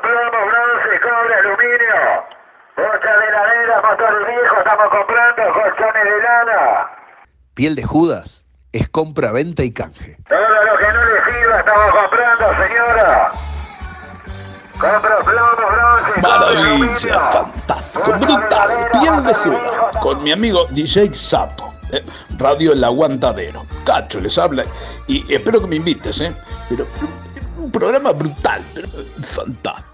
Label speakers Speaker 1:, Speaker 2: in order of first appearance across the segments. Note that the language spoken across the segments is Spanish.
Speaker 1: Plomo, bronce, cobre, aluminio. Bocha de heladera, motores viejos, estamos comprando colchones de lana.
Speaker 2: Piel de Judas es compra, venta y canje.
Speaker 1: Todo lo que no le sirva estamos comprando, señora. Compro plomo, bronce, cobre,
Speaker 3: Maravilla, fantástico, brutal, piel de Judas, con mi amigo DJ Sapo, eh, Radio El Aguantadero. Cacho les habla y espero que me invites, ¿eh? Pero un programa brutal, pero fantástico.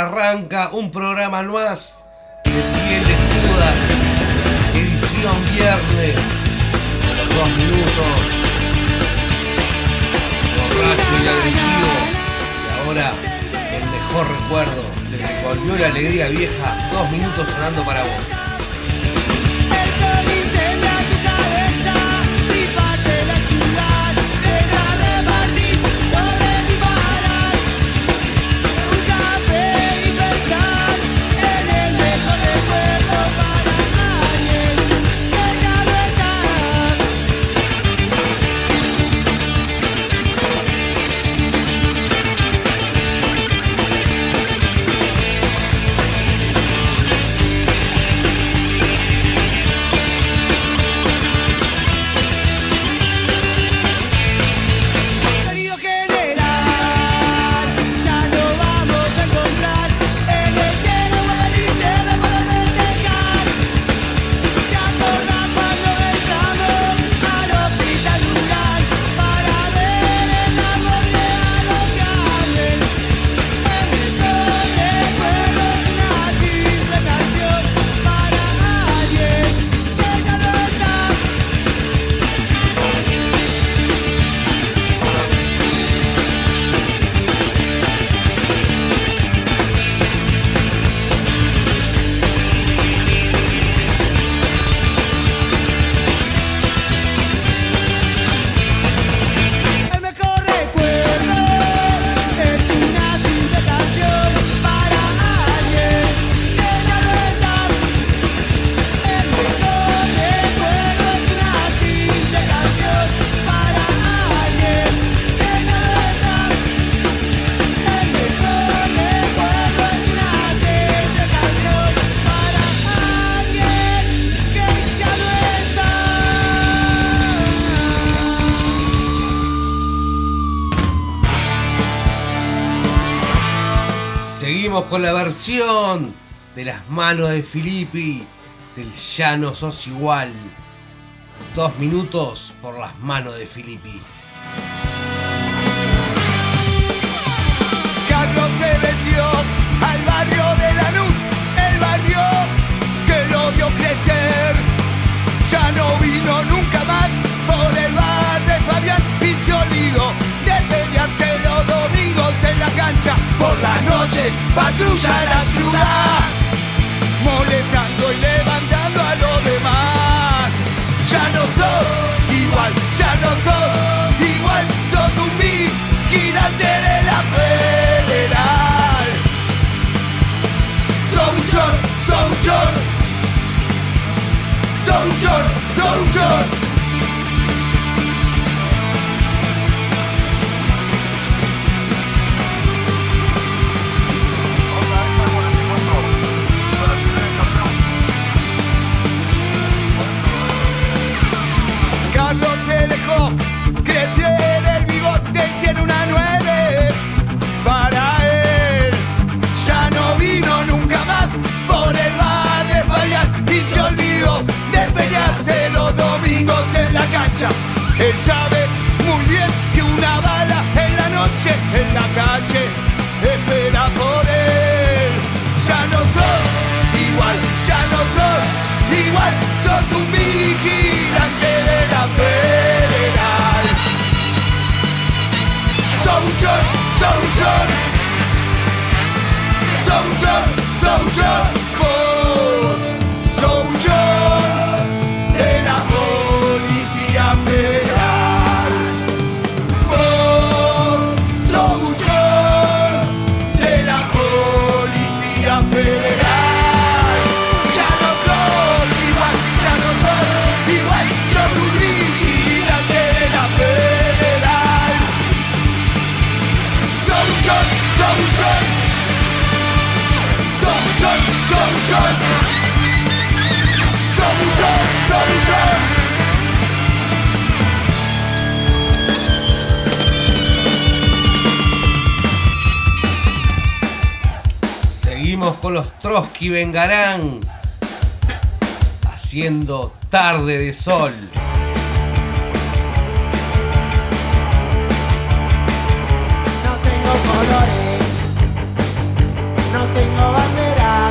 Speaker 4: Arranca un programa más de piel de Judas, edición viernes, dos minutos, borracho y agresivo, y ahora el mejor recuerdo de que volvió la alegría vieja, dos minutos sonando para vos. Con la versión de las manos de Filippi del Ya no sos igual. Dos minutos por las manos de Filippi.
Speaker 5: Carlos se vendió al barrio de Lanús, el barrio que lo vio crecer. Ya no vino nunca más por el bar de Fabián y se olvidó de pelearse los domingos en la cancha por la noche patrulla la ciudad, molestando y levantando a los demás. Ya no soy igual, ya no soy igual, sos un vigilante de la federal. Sos un chor, sos un chor, sos un chor, un chor. Él sabe muy bien que una bala en la noche en la calle espera por él. Ya no sos igual, ya no sos igual, sos un vigilante de la federal. Solution, solution, solution, solution, vos,
Speaker 6: Seguimos con los Trotsky Vengarán. Haciendo tarde de sol.
Speaker 7: No tengo colores, no tengo bandera.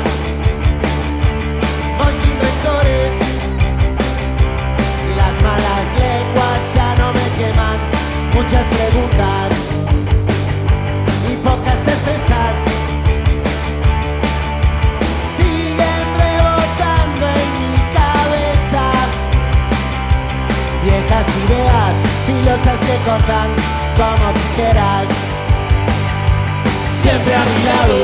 Speaker 7: Los inventores, las malas lenguas ya no me queman. Muchas preguntas ideas, filosas que cortan como tijeras. Siempre a mi lado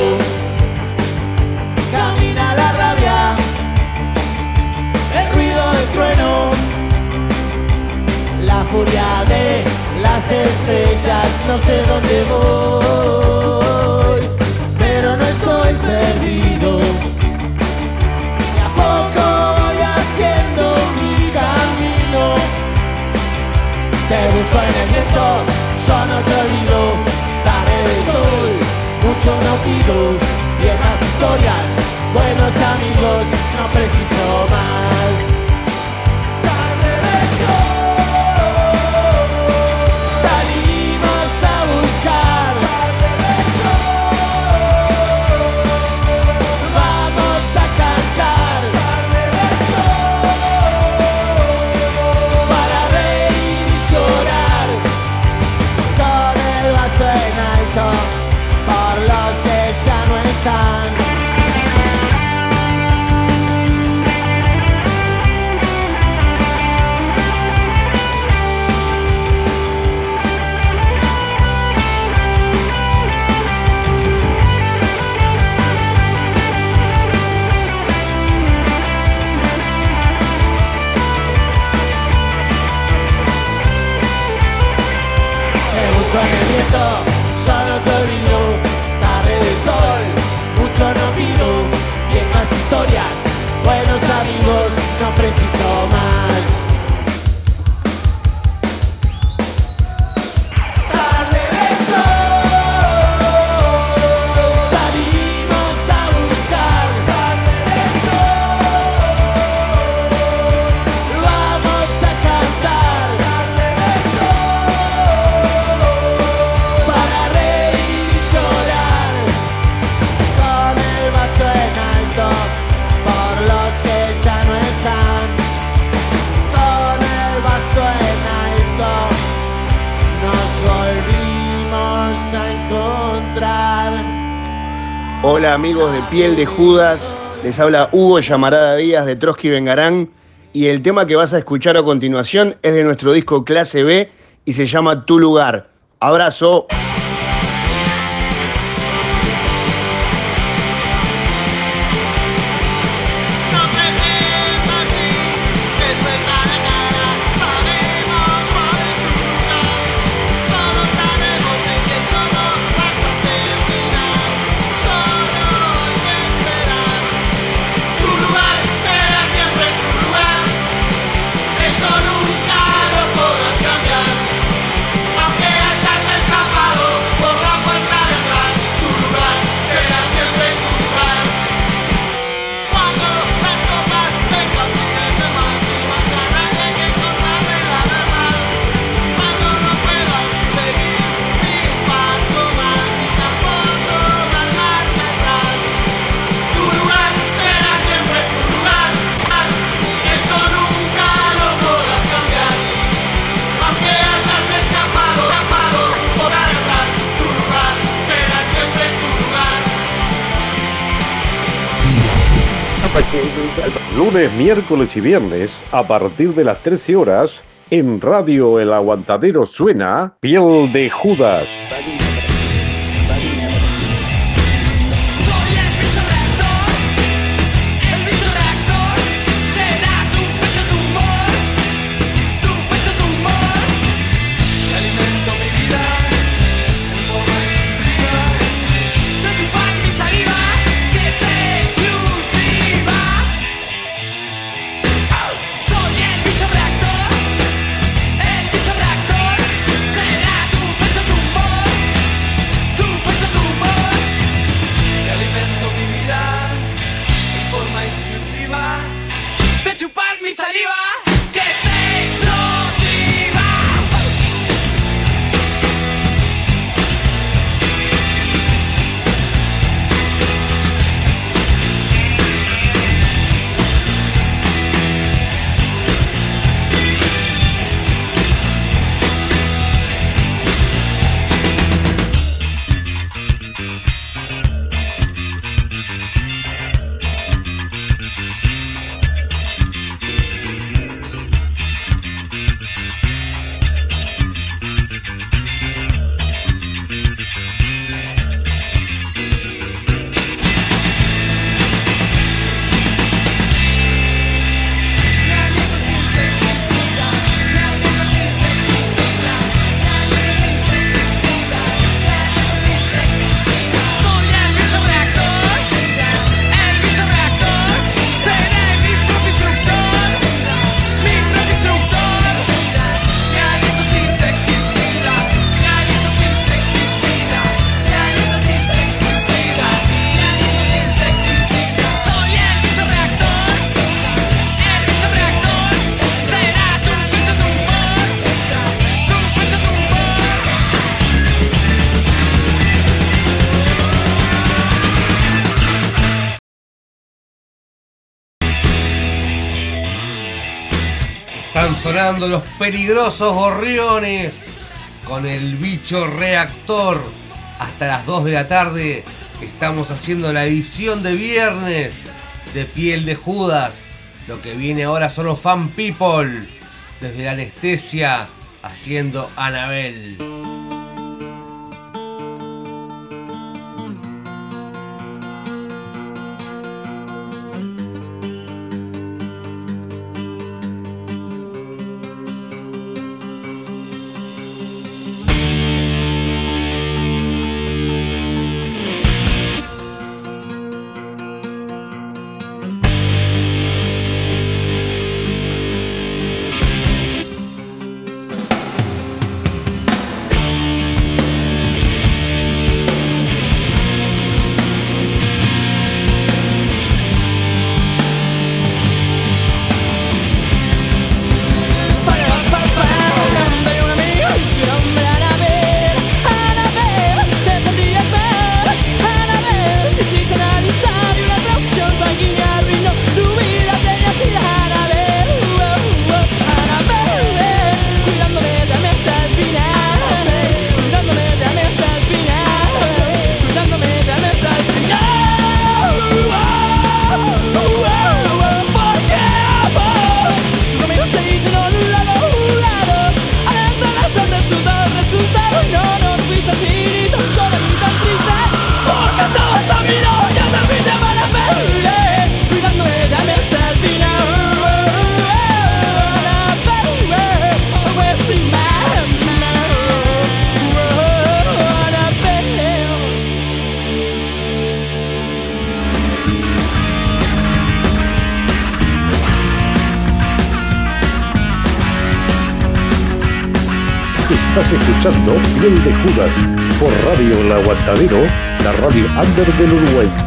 Speaker 7: camina la rabia, el ruido del trueno, la furia de las estrellas. No sé dónde voy, pero no estoy perdido. A poco Te busco en el viento, yo no te olvido. Tarde de sol, mucho no pido. Viejas historias, buenos amigos, no preciso más. Tarde de sol, mucho no pido Viejas historias, buenos amigos No preciso más
Speaker 8: amigos de Piel de Judas, les habla Hugo Llamarada Díaz de Trotsky Vengarán y el tema que vas a escuchar a continuación es de nuestro disco Clase B y se llama Tu Lugar. Abrazo.
Speaker 9: miércoles y viernes a partir de las 13 horas en Radio El Aguantadero suena Piel de Judas.
Speaker 4: los peligrosos gorriones con el bicho reactor. Hasta las 2 de la tarde estamos haciendo la edición de viernes de Piel de Judas. Lo que viene ahora son los fan people desde la anestesia haciendo Anabel.
Speaker 9: Por Radio El Aguantadero, la radio under del Uruguay.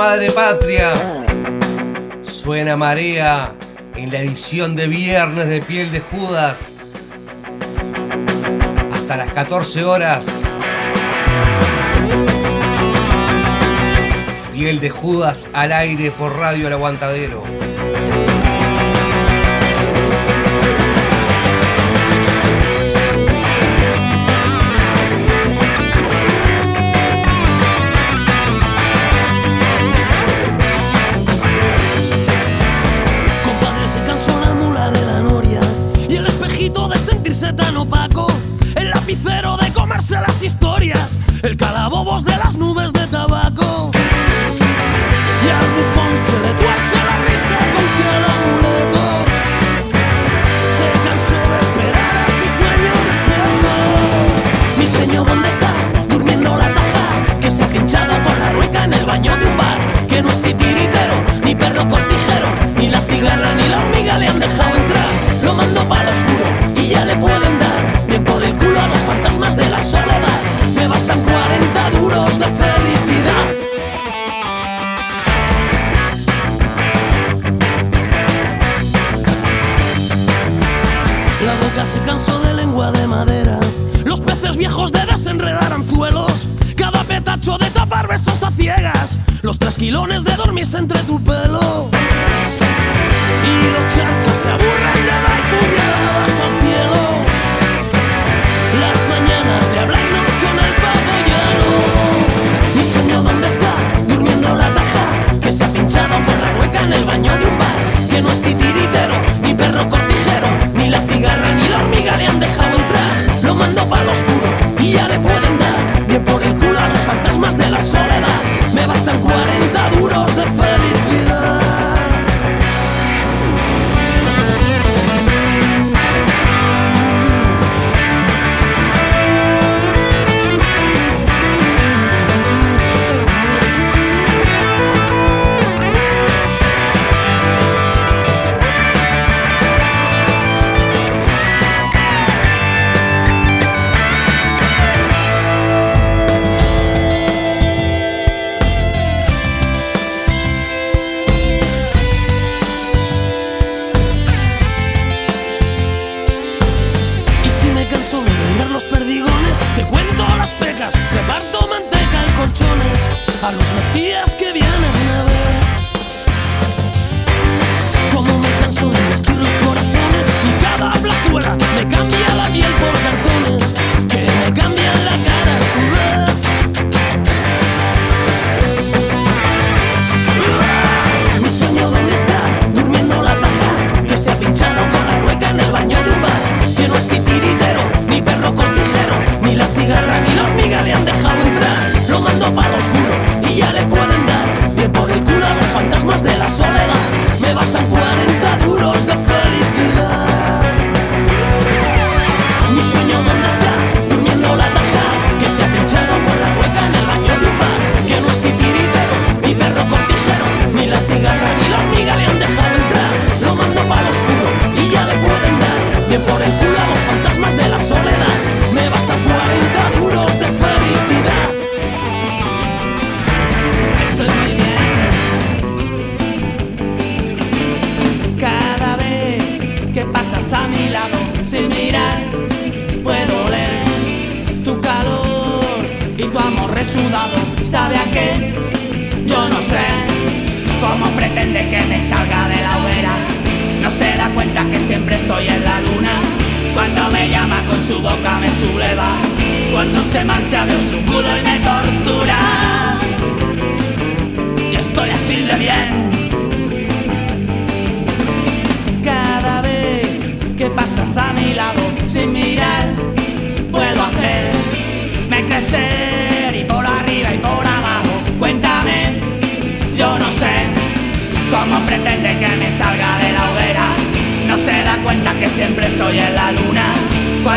Speaker 6: madre patria. Suena marea en la edición de viernes de Piel de Judas. Hasta las 14 horas. Piel de Judas al aire por Radio El Aguantadero.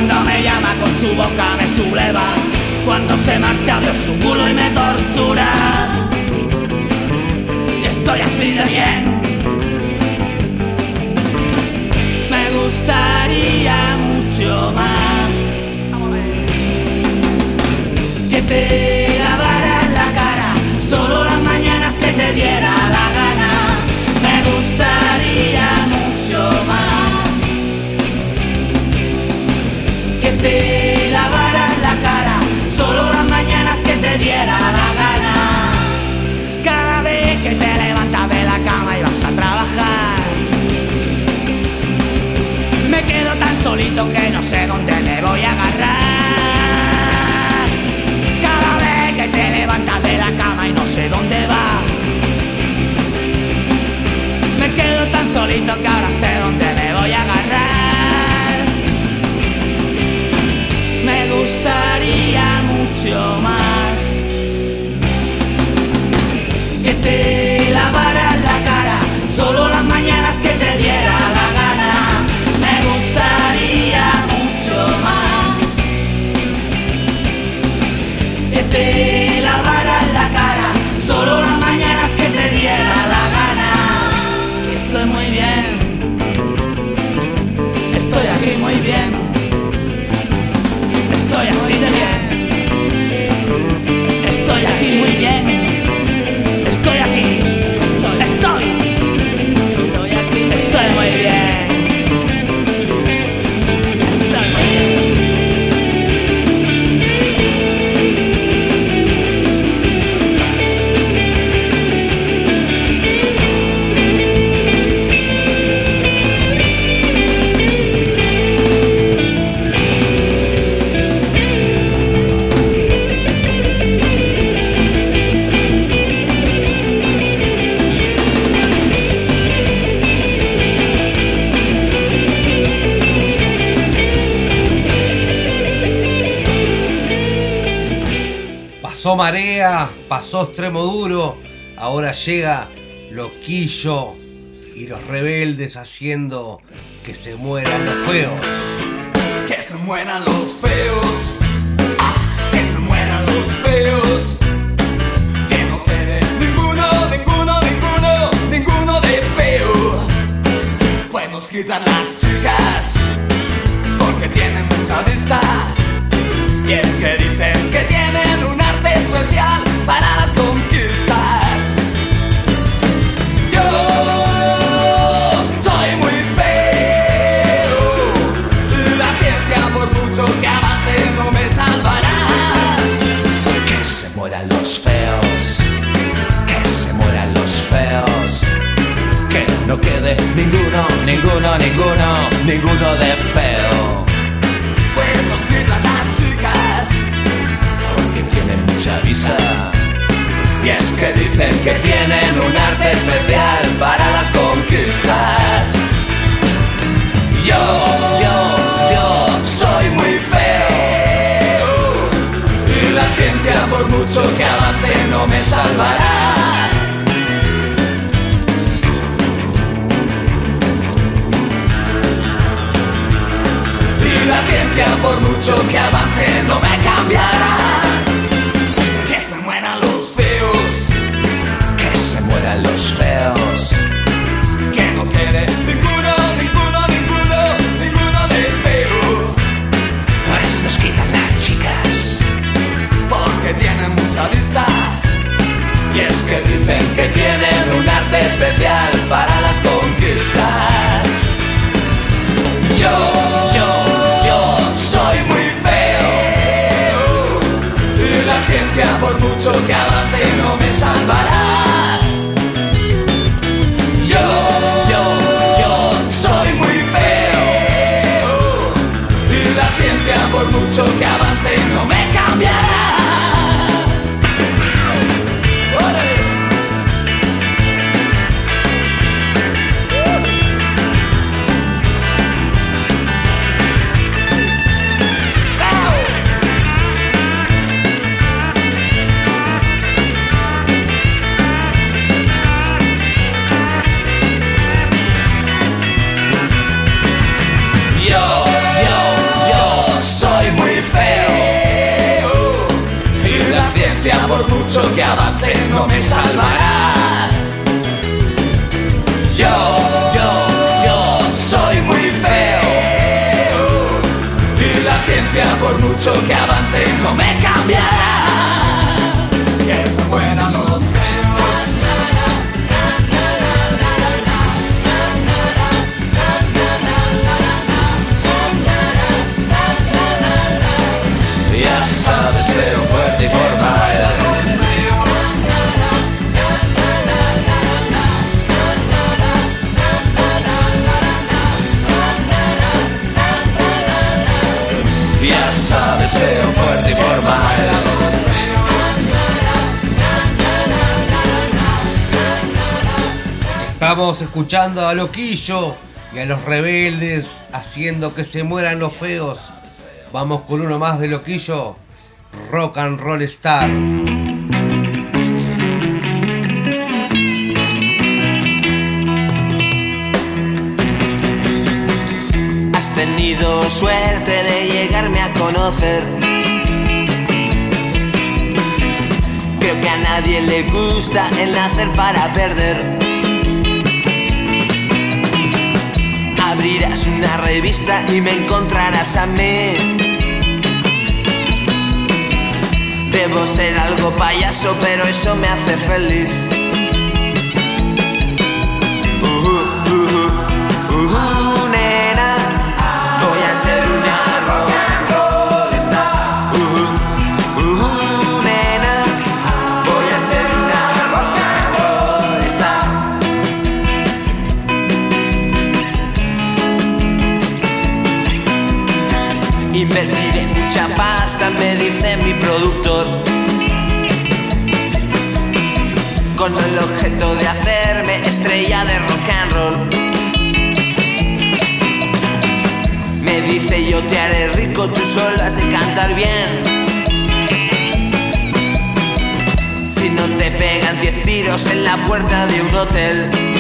Speaker 10: Cuando me llama con su boca me subleva. Cuando se marcha abrió su culo y me tortura. Y estoy así de bien. Me gustaría mucho más que te lavaras la cara. Solo las mañanas que te
Speaker 11: diera Cada vez que te levantas de la cama y vas a trabajar. Me quedo tan solito que no sé dónde me voy a agarrar. Cada vez que te levantas de la cama y no sé dónde vas. Me quedo tan solito que ahora sé dónde me
Speaker 4: pasó extremo duro, ahora llega loquillo y los rebeldes haciendo que se mueran los feos.
Speaker 12: Que se mueran los feos. Que se mueran los feos. Que no quede ninguno, ninguno, ninguno, ninguno de feo. Pues nos quitan las chicas porque tienen mucha vista. Y es que
Speaker 11: ninguno, ninguno, ninguno, ninguno de feo,
Speaker 12: Pues nos quitan las chicas.
Speaker 11: porque tienen mucha visa. Y es que dicen que tienen un arte especial para las conquistas. Yo, yo, yo soy muy feo.
Speaker 12: Y la ciencia, por mucho que avance, no me salvará. Por mucho que avance, no me cambiará. Que se mueran los feos,
Speaker 11: Que se mueran los feos.
Speaker 12: que no quede ninguno, ninguno, ninguno, ninguno de feo.
Speaker 11: Pues nos quitan las chicas.
Speaker 12: Porque tienen mucha vista.
Speaker 11: Y es que dicen que tienen un arte especial para las conquistas. Yo,
Speaker 12: Ciencia, por mucho que avance, no me salvará.
Speaker 11: Yo, yo, yo soy muy feo.
Speaker 12: Y la ciencia, por mucho que avance, no me salvará.
Speaker 11: Yo, yo, yo soy muy feo.
Speaker 12: Y la ciencia, por mucho que avance, no me cambiará.
Speaker 6: Estamos escuchando a Loquillo y a los rebeldes haciendo que se mueran los feos. Vamos con uno más de Loquillo. Rock and Roll Star.
Speaker 13: Has tenido suerte de llegarme a conocer. Nadie le gusta el nacer para perder. Abrirás una revista y me encontrarás a mí. Debo ser algo payaso, pero eso me hace feliz. Invertiré mucha pasta, me dice mi productor. Con el objeto de hacerme estrella de rock and roll. Me dice yo te haré rico, tú solo has de cantar bien. Si no te pegan 10 tiros en la puerta de un hotel.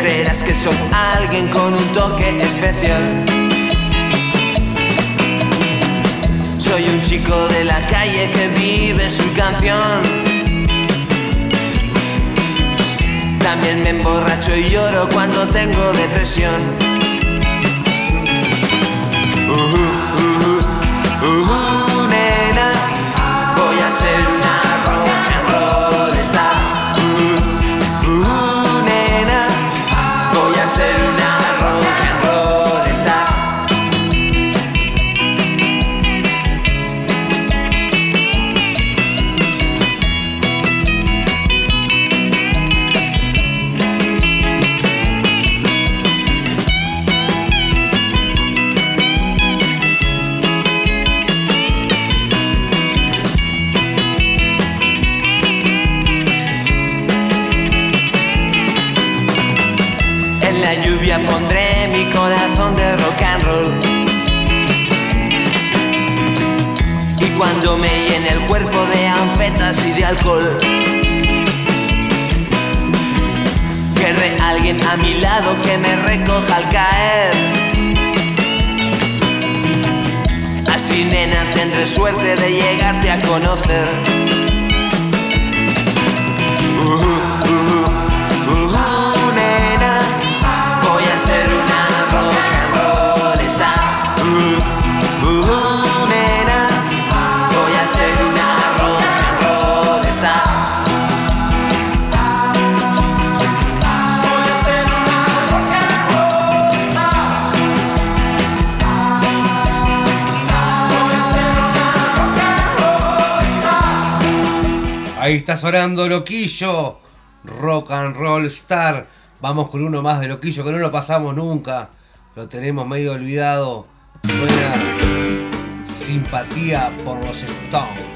Speaker 13: Creerás que soy alguien con un toque especial. Soy un chico de la calle que vive su canción. También me emborracho y lloro cuando tengo depresión. Lluvia pondré mi corazón de rock and roll. Y cuando me llene el cuerpo de anfetas y de alcohol, querré alguien a mi lado que me recoja al caer. Así, nena, tendré suerte de llegarte a conocer.
Speaker 6: Ahí está sonando Loquillo. Rock and Roll Star. Vamos con uno más de Loquillo que no lo pasamos nunca. Lo tenemos medio olvidado. Suena simpatía por los Stones.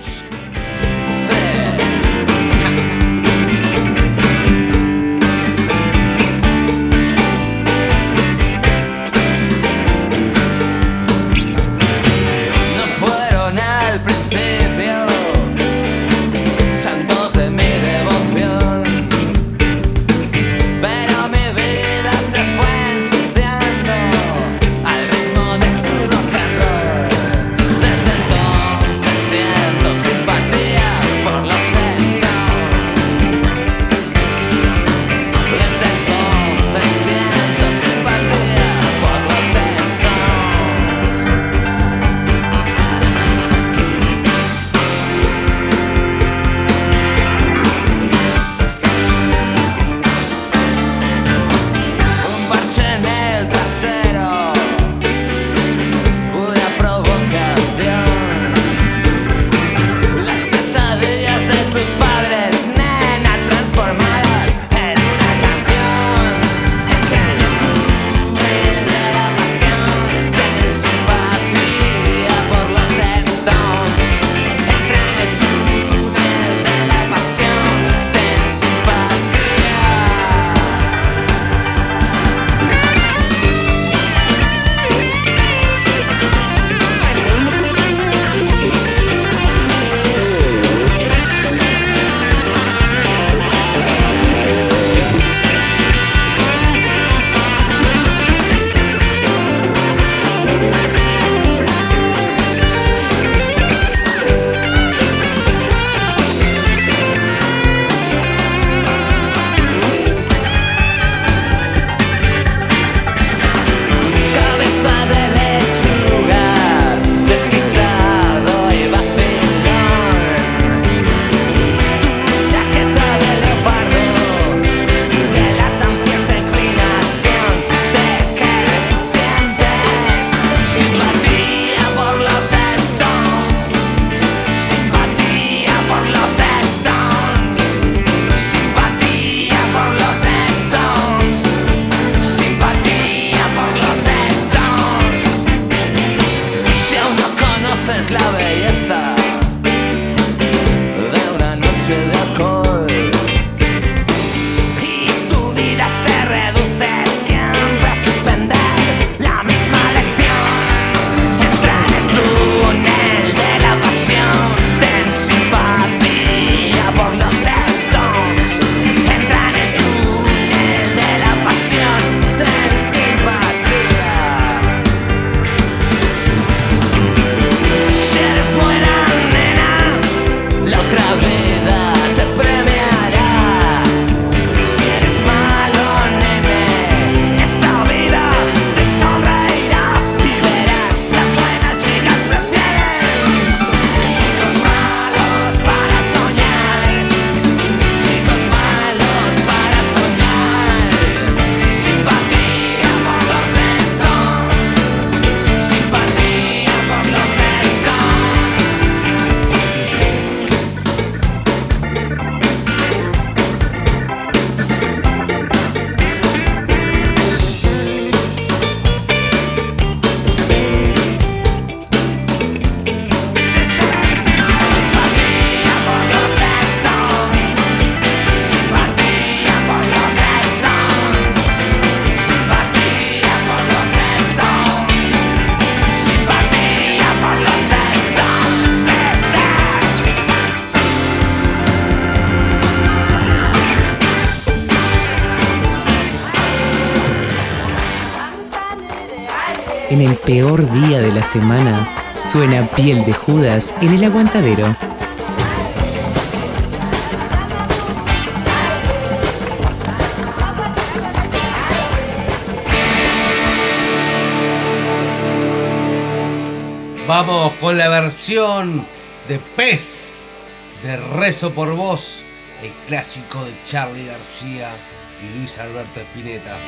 Speaker 14: peor día de la semana, suena Piel de Judas en el aguantadero.
Speaker 4: Vamos con la versión de Pez de Rezo por Vos, el clásico de Charlie García y Luis Alberto Spinetta.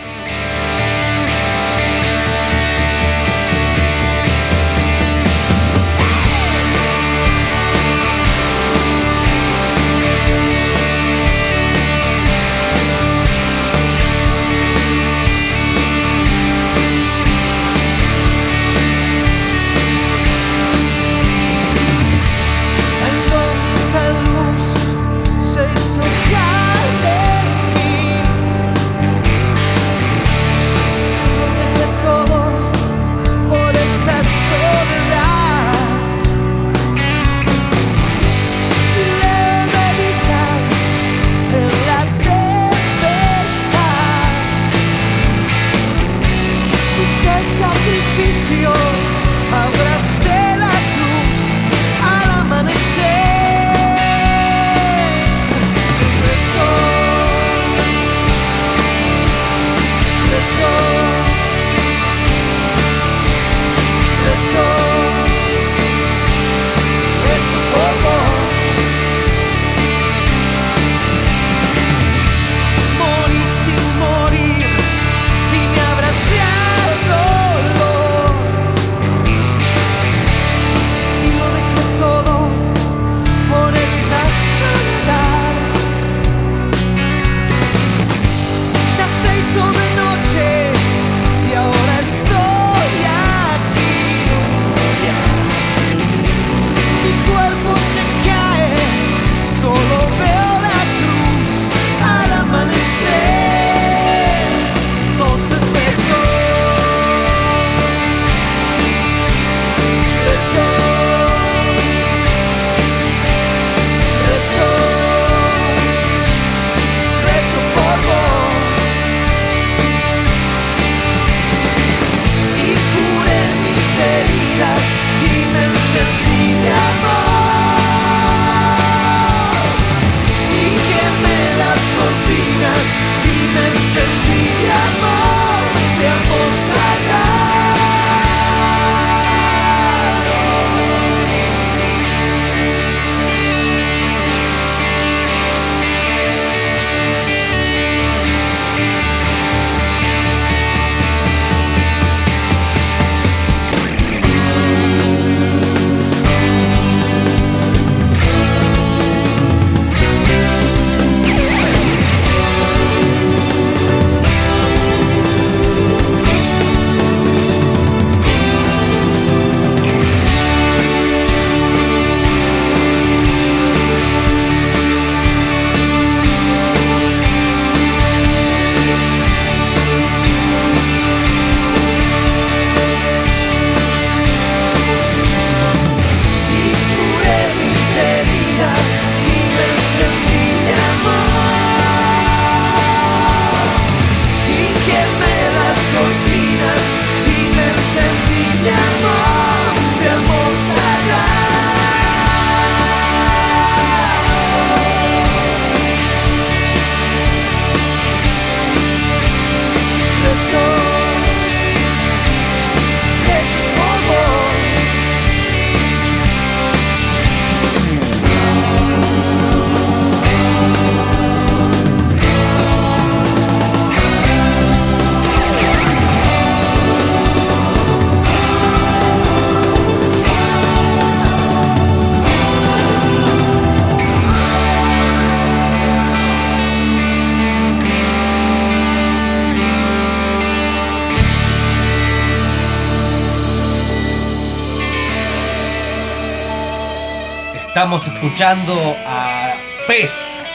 Speaker 4: Estábamos escuchando a Pez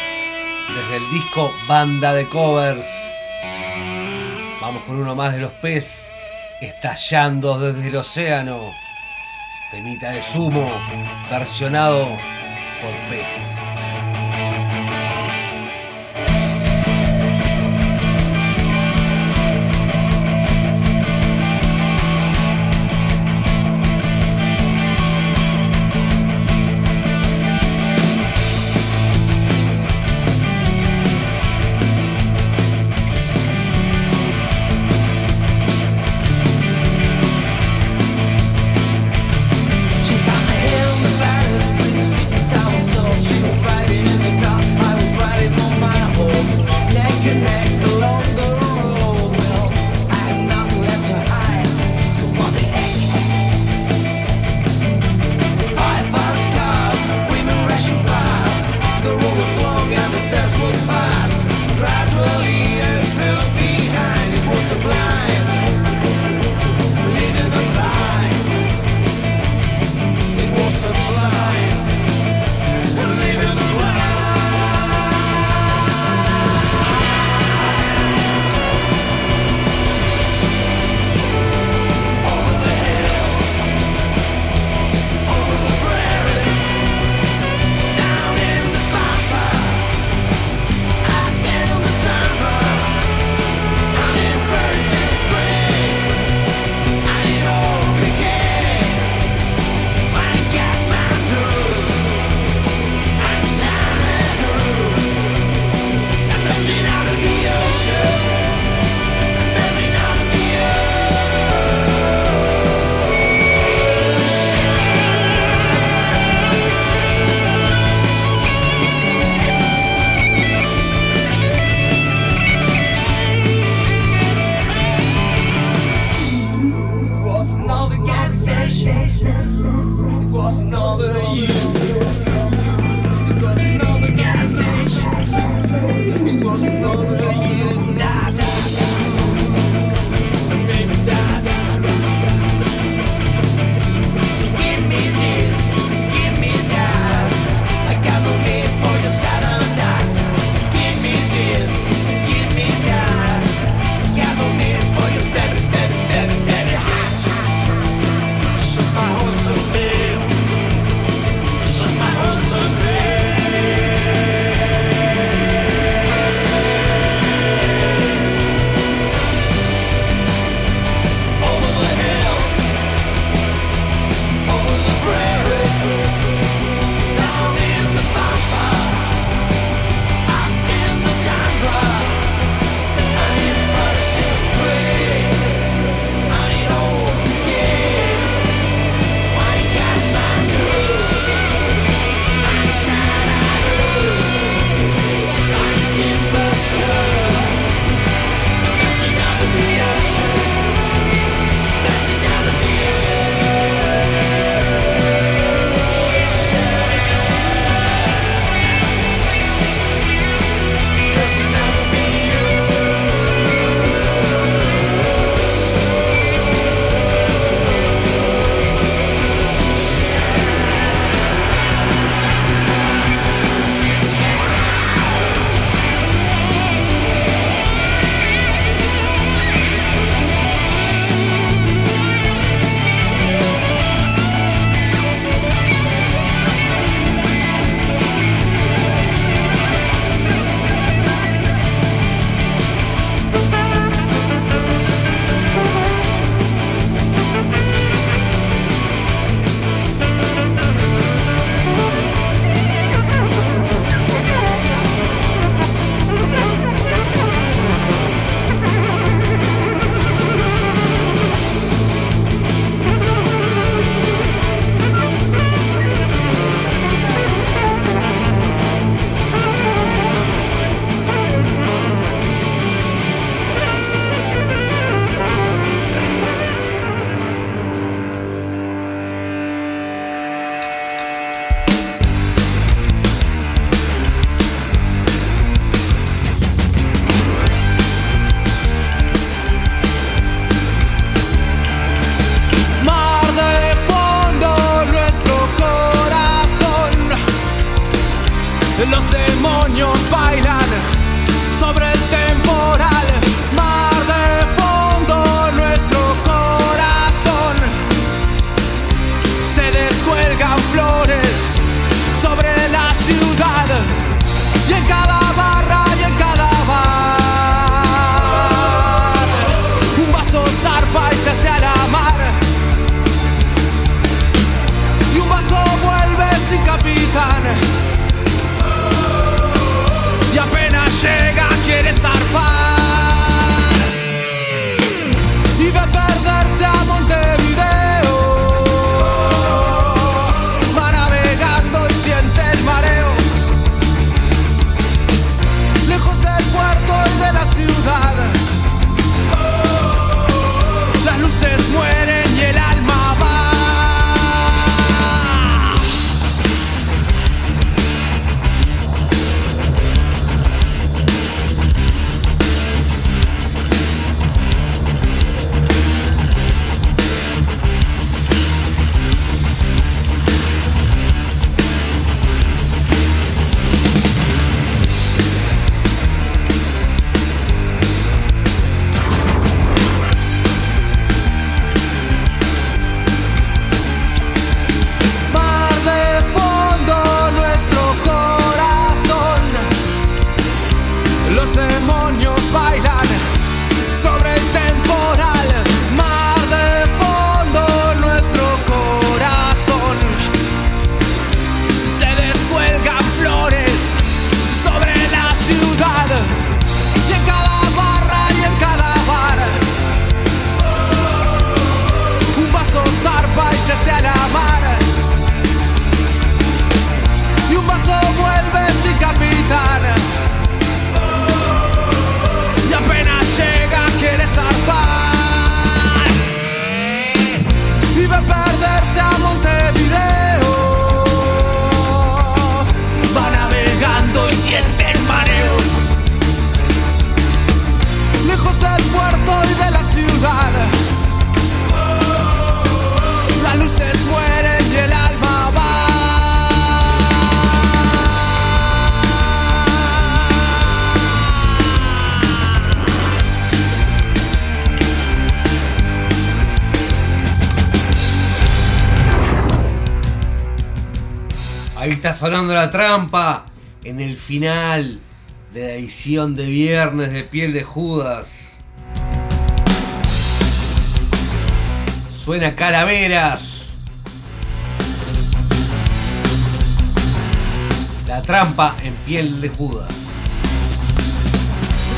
Speaker 4: desde el disco Banda de Covers. Vamos con uno más de los Pez, estallando desde el océano. Temita de sumo, versionado por Pez. Está sonando la trampa en el final de la edición de viernes de Piel de Judas. Suena Calaveras. La trampa en Piel de Judas.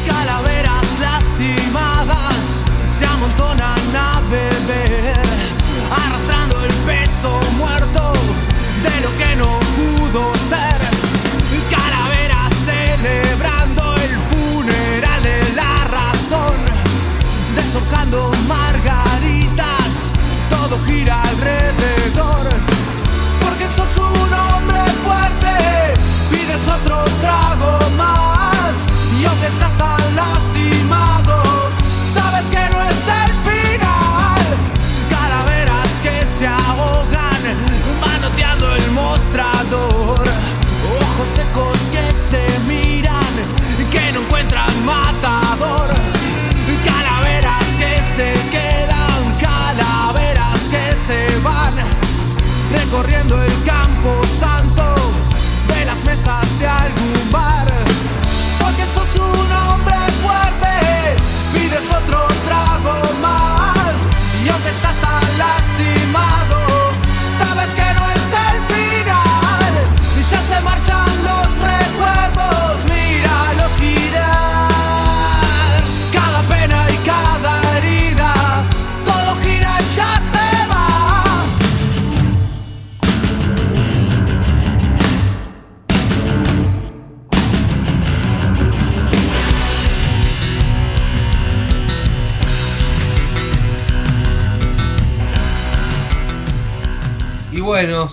Speaker 10: Calaveras lastimadas se amontonan a beber, arrastrando el peso muerto de lo que no pudo ser. Calaveras celebrando el funeral de la razón, deshojando margaritas, todo gira alrededor. Porque sos un hombre fuerte, pides otro trago más. Y aunque estás Secos que se miran, que no encuentran matador. Calaveras que se quedan, calaveras que se van recorriendo el campo santo de las mesas de algún bar. Porque sos un hombre fuerte, pides otro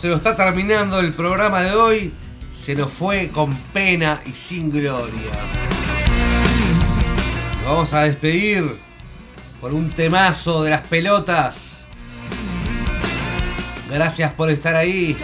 Speaker 10: se
Speaker 4: nos está terminando el programa de hoy. Se nos fue con pena y sin gloria. Vamos a despedir con un temazo de las pelotas. Gracias por estar ahí.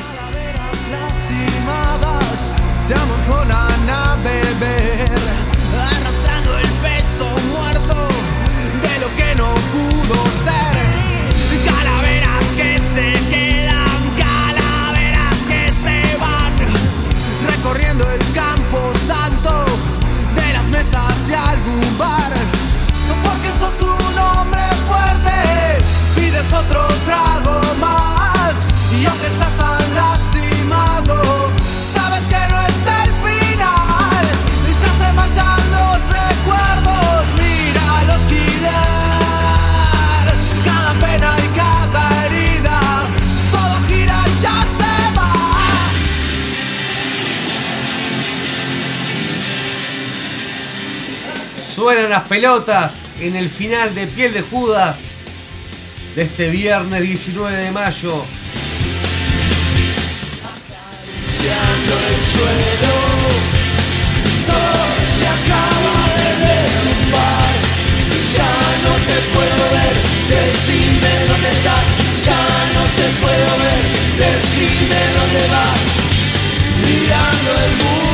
Speaker 4: Suenan las pelotas en el final de Piel de Judas de este viernes 19 de mayo.
Speaker 10: Acariciando el suelo, todo se acaba de derrumbar. Ya no te puedo ver, decime dónde estás. Ya no te puedo ver, decime dónde vas. Mirando el mundo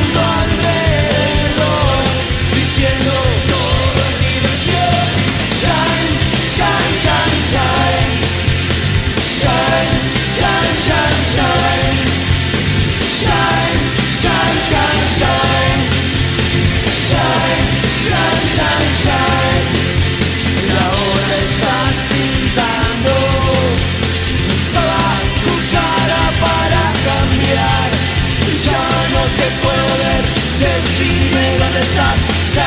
Speaker 10: decime dónde estás.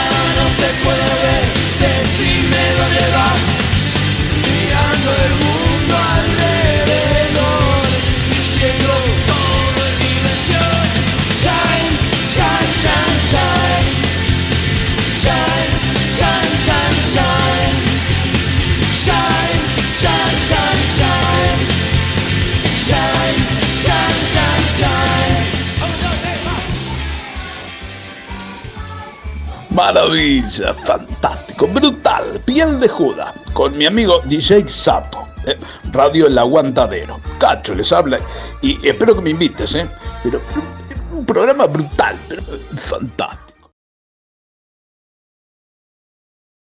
Speaker 15: Maravilla, fantástico, brutal, piel de Judas, con mi amigo DJ Sapo, eh, Radio El Aguantadero. Cacho les habla y espero que me invites, ¿eh? Pero, pero, un programa brutal, pero, fantástico.